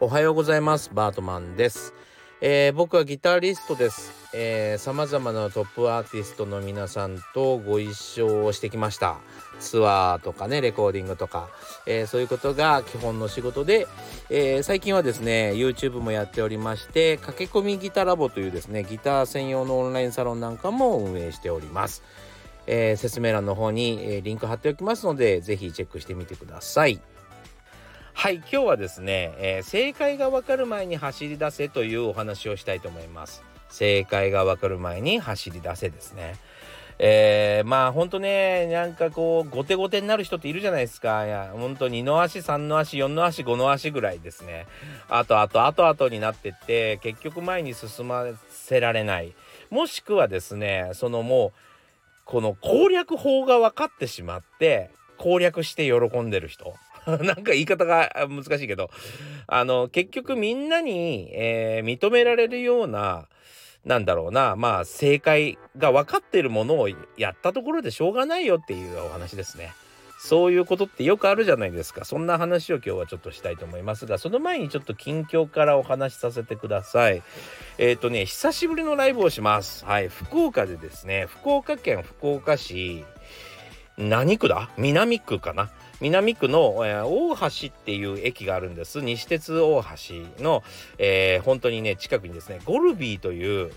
おはようございます。バートマンです、えー、僕はギタリストです。さまざまなトップアーティストの皆さんとご一緒をしてきました。ツアーとかねレコーディングとか、えー、そういうことが基本の仕事で、えー、最近はですね YouTube もやっておりまして駆け込みギターラボというですねギター専用のオンラインサロンなんかも運営しております。えー、説明欄の方に、えー、リンク貼っておきますので、ぜひチェックしてみてください。はい、今日はですね、えー、正解がわかる前に走り出せというお話をしたいと思います。正解がわかる前に走り出せですね。えー、まあほんとね、なんかこう、後手後手になる人っているじゃないですか。いや、ほんと2の足、3の足、4の足、5の足ぐらいですね。あとあと、あとあとになってって、結局前に進ませられない。もしくはですね、そのもう、この攻略法が分かってしまって攻略して喜んでる人 なんか言い方が難しいけどあの結局みんなに、えー、認められるようななんだろうなまあ正解が分かってるものをやったところでしょうがないよっていうお話ですね。そういうことってよくあるじゃないですか。そんな話を今日はちょっとしたいと思いますが、その前にちょっと近況からお話しさせてください。えっ、ー、とね、久しぶりのライブをします。はい、福岡でですね、福岡県福岡市、何区だ？南区かな？南区の、えー、大橋っていう駅があるんです。西鉄大橋の、えー、本当にね、近くにですね、ゴルビーという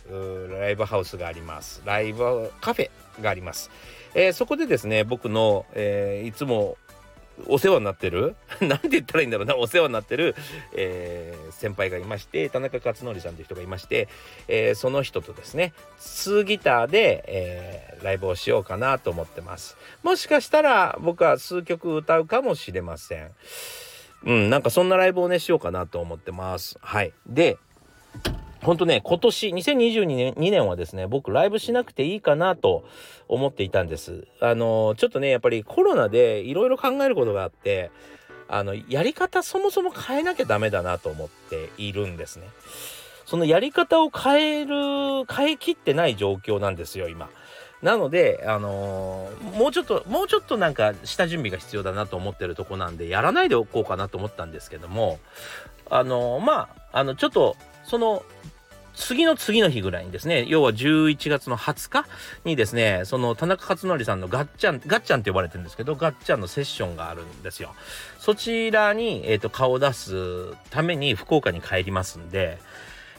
ライブハウスがあります。ライブカフェがあります。えー、そこでですね僕の、えー、いつもお世話になってる？なんて言ったらいいんだろうな。お世話になってる、えー、先輩がいまして田中克則さんという人がいまして、えー、その人とですね2ギターで、えー、ライブをしようかなと思ってます。もしかしたら僕は数曲歌うかもしれません。うんなんかそんなライブをねしようかなと思ってます。はい。で本当ね、今年、2022年 ,2 年はですね、僕ライブしなくていいかなと思っていたんです。あの、ちょっとね、やっぱりコロナでいろいろ考えることがあって、あの、やり方そもそも変えなきゃダメだなと思っているんですね。そのやり方を変える、変えきってない状況なんですよ、今。なので、あのー、もうちょっと、もうちょっとなんか下準備が必要だなと思ってるとこなんで、やらないでおこうかなと思ったんですけども、あのー、まあ、あの、ちょっと、その、次の次の日ぐらいにですね、要は11月の20日にですね、その田中克則さんのガッチャン、ガッチャンって呼ばれてるんですけど、ガッチャンのセッションがあるんですよ。そちらに、えっ、ー、と、顔を出すために福岡に帰りますんで、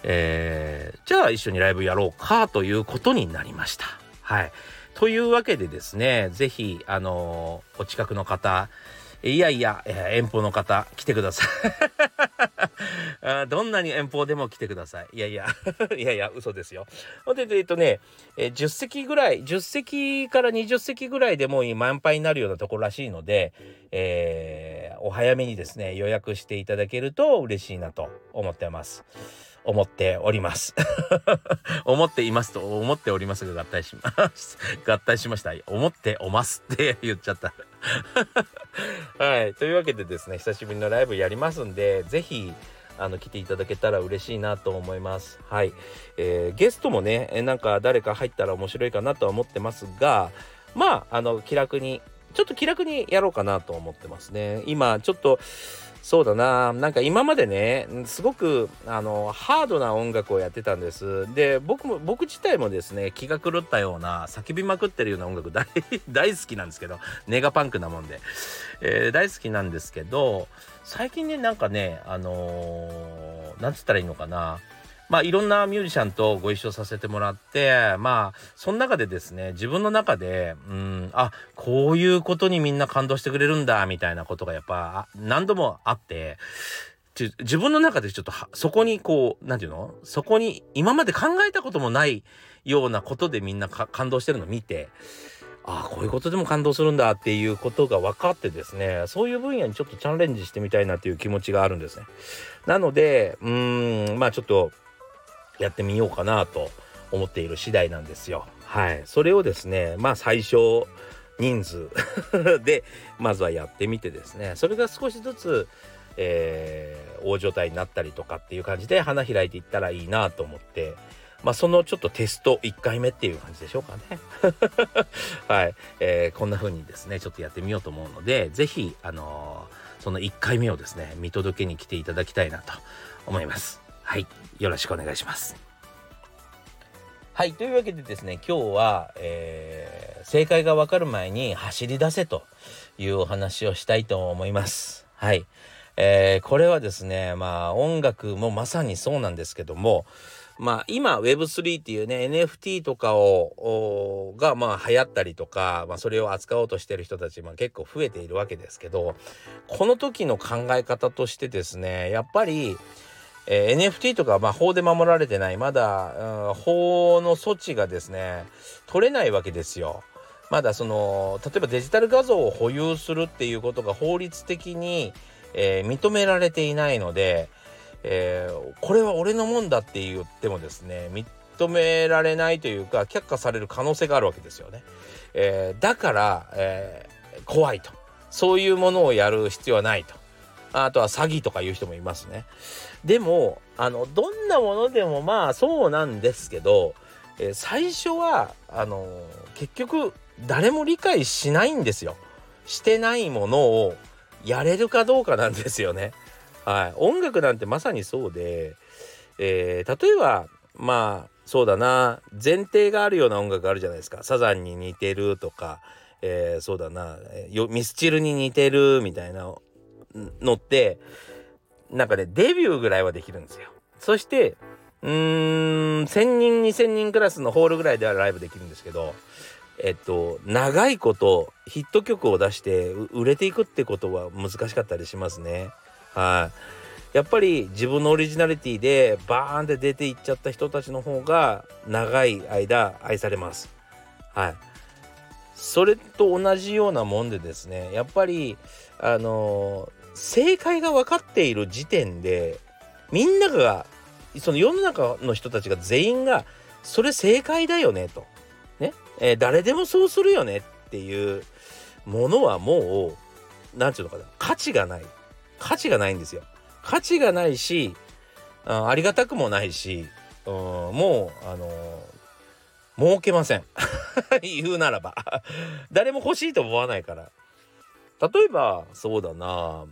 えー、じゃあ一緒にライブやろうかということになりました。はい。というわけでですね、ぜひ、あのー、お近くの方、いやいや、え遠方の方、来てください。どんなに遠方でも来てください。いやいや、いやいや、嘘ですよ。ほんで、えっとね、え10席ぐらい、10席から20席ぐらいでもう満杯になるようなところらしいので、えー、お早めにですね、予約していただけると嬉しいなと思ってます。思っております。思っていますと思っておりますが合体します。合体しました。思っておますって言っちゃった。はい。というわけでですね、久しぶりのライブやりますんで、是非、あの、来ていただけたら嬉しいなと思います。はい。えー、ゲストもね、なんか誰か入ったら面白いかなとは思ってますが、まあ、あの、気楽に、ちょっと気楽にやろうかなと思ってますね。今、ちょっと、そうだな。なんか今までねすごくあのハードな音楽をやってたんです。で僕も僕自体もですね気が狂ったような叫びまくってるような音楽大 大好きなんですけどネガパンクなもんで、えー、大好きなんですけど最近ねなんかねあのー、なんつったらいいのかな。まあいろんなミュージシャンとご一緒させてもらってまあその中でですね自分の中でうんあこういうことにみんな感動してくれるんだみたいなことがやっぱ何度もあって自分の中でちょっとそこにこう何て言うの？そこに今まで考えたこともないようなことでみんな感動してるのを見てああこういうことでも感動するんだっていうことが分かってですねそういう分野にちょっとチャレンジしてみたいなっていう気持ちがあるんですね。なのでうーんまあちょっとやってみようかなと思っている次第なんですよ。はい。それをですね、まあ最小人数 で、まずはやってみてですね、それが少しずつ、えー、大所帯になったりとかっていう感じで花開いていったらいいなと思ってまあそのちょっとテスト1回目っていう感じでしょうかね はい、えー、こんな風にですねちょっとやってみようと思うので是非あのー、その1回目をですね見届けに来ていただきたいなと思いますはい。よろしくお願いします。はい。というわけでですね今日は、えー、正解がわかる前に走り出せというお話をしたいと思います。はい。えー、これはですねまあ音楽もまさにそうなんですけどもまあ今 Web3 っていうね NFT とかをがまあ流行ったりとか、まあ、それを扱おうとしてる人たちも結構増えているわけですけどこの時の考え方としてですねやっぱり、えー、NFT とかまあ法で守られてないまだ、うん、法の措置がですね取れないわけですよ。まだその例えばデジタル画像を保有するっていうことが法律的に、えー、認められていないので、えー、これは俺のもんだって言ってもですね認められないというか却下される可能性があるわけですよね。えー、だから、え、怖いとそういうものをやる必要はないとあとは詐欺とかいう人もいますね。でもあのどんなものでもまあそうなんですけど、えー、最初はあの結局誰も理解しないんですよ。してないものをやれるかどうかなんですよね。はい、音楽なんてまさにそうで、えー、例えばまあそうだな前提があるような音楽あるじゃないですかサザンに似てるとか、えー、そうだなミスチルに似てるみたいなのってなんかねデビューぐらいはできるんですよ。そしてうーん1,000人2,000人クラスのホールぐらいではライブできるんですけどえっと長いことヒット曲を出して売れていくってことは難しかったりしますね。はい。やっぱり自分のオリジナリティでバーンって出ていっちゃった人たちの方が長い間愛されます。はい。それと同じようなもんでですね、やっぱり、あの、正解が分かっている時点で、みんなが、その世の中の人たちが全員が、それ正解だよねと。ね？えー、誰でもそうするよねっていうものはもう、何て言うのかな、価値がない。価値がないんですよ。価値がないし、あありがたくもないし、うん、もう、あのー、儲けません。言うならば。誰も欲しいと思わないから。例えば、そうだな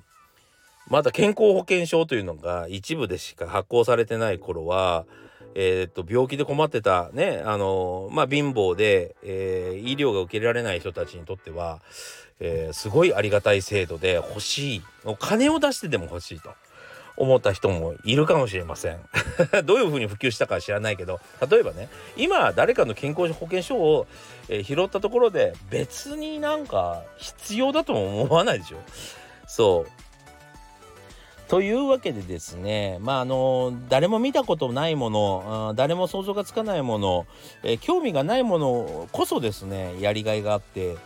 まだ健康保険証というのが一部でしか発行されてない頃は、えー、っと病気で困ってたねあのまあ貧乏で、えー、医療が受けられない人たちにとっては、えー、すごいありがたい制度で欲しい。お金を出してでも欲しいと思った人もいるかもしれません。どういうふうに普及したか知らないけど例えばね今誰かの健康保険証を、えー、拾ったところで別になんか必要だとも思わないでしょ。そう。というわけでですね、まあ、あの、誰も見たことないもの、誰も想像がつかないもの、え、興味がないものこそですね、やりがいがあって、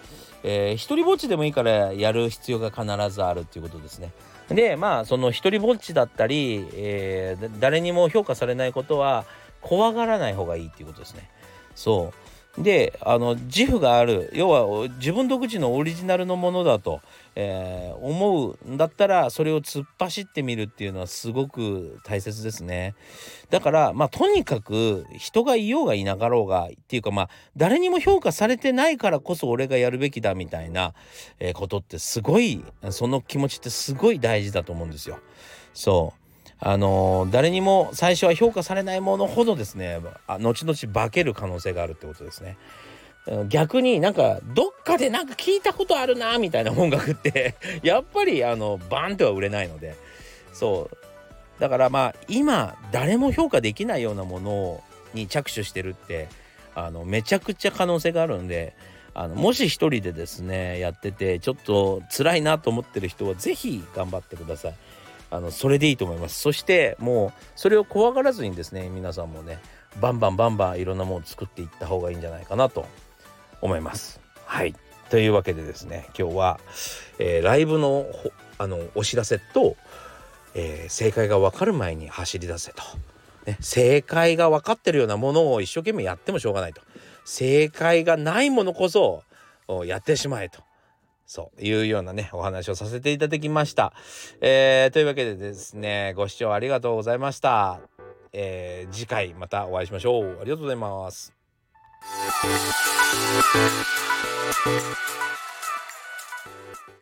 えー、一人ぼっちでもいいからやる必要が必ずあるっていうことですね。でまあその一人ぼっちだったり、えー、誰にも評価されないことは怖がらない方がいいっていうことですね。そうであの自負がある。要は自分独自のオリジナルのものだと、えー、思うんだったらそれを突っ走ってみるっていうのはすごく大切ですね。だからまあとにかく人がいようがいなかろうがっていうかまあ誰にも評価されてないからこそ俺がやるべきだみたいな、え、ことってすごいその気持ちってすごい大事だと思うんですよ。そう。あの誰にも最初は評価されないものほどですね後々化ける可能性があるってことですね。逆になんかどっかでなんか聞いたことあるなみたいな音楽って やっぱりあのバンっては売れないのでそうだからまあ今誰も評価できないようなものに着手してるってあのめちゃくちゃ可能性があるんであのもし一人でですねやっててちょっと辛いなと思ってる人は是非頑張ってください。あのそれでいいと思います。そしてもうそれを怖がらずにですね皆さんもねバンバンバンバンいろんなものを作っていった方がいいんじゃないかなと思います。はい。というわけでですね今日は、えー、ライブのあのお知らせと、えー、正解が分かる前に走り出せと、ね、正解が分かってるようなものを一生懸命やってもしょうがないと。正解がないものこそやってしまえと。そういうようなね、お話をさせていただきました。えー、というわけでですね、ご視聴ありがとうございました。えー、次回またお会いしましょう。ありがとうございます。